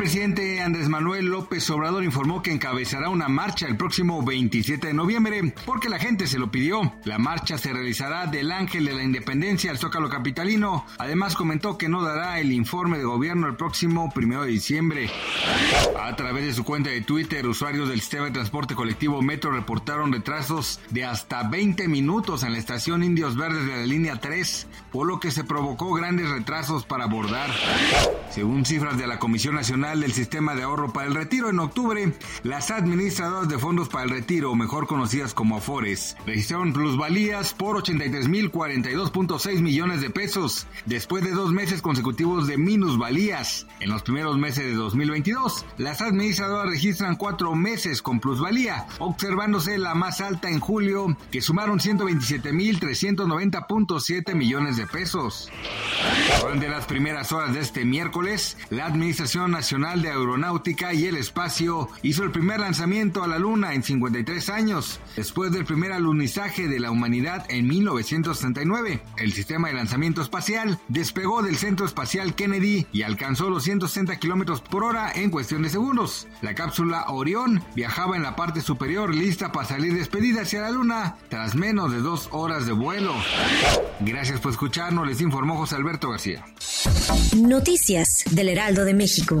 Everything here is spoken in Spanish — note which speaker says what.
Speaker 1: Presidente Andrés Manuel López Obrador informó que encabezará una marcha el próximo 27 de noviembre porque la gente se lo pidió. La marcha se realizará del Ángel de la Independencia al Zócalo Capitalino. Además comentó que no dará el informe de gobierno el próximo 1 de diciembre. A través de su cuenta de Twitter, usuarios del sistema de transporte colectivo Metro reportaron retrasos de hasta 20 minutos en la estación Indios Verdes de la línea 3, por lo que se provocó grandes retrasos para abordar. Según cifras de la Comisión Nacional del Sistema de Ahorro para el Retiro en octubre, las administradoras de fondos para el retiro, mejor conocidas como Afores, registraron plusvalías por 83.042.6 millones de pesos, después de dos meses consecutivos de minusvalías. En los primeros meses de 2022, las administradoras registran cuatro meses con plusvalía, observándose la más alta en julio, que sumaron 127.390.7 millones de pesos. Durante las primeras horas de este miércoles, la Administración Nacional Nacional de Aeronáutica y el Espacio hizo el primer lanzamiento a la Luna en 53 años, después del primer alunizaje de la humanidad en 1969. El sistema de lanzamiento espacial despegó del Centro Espacial Kennedy y alcanzó los 160 kilómetros por hora en cuestión de segundos. La cápsula Orión viajaba en la parte superior lista para salir despedida hacia la Luna tras menos de dos horas de vuelo. Gracias por escucharnos, les informó José Alberto García.
Speaker 2: Noticias del Heraldo de México.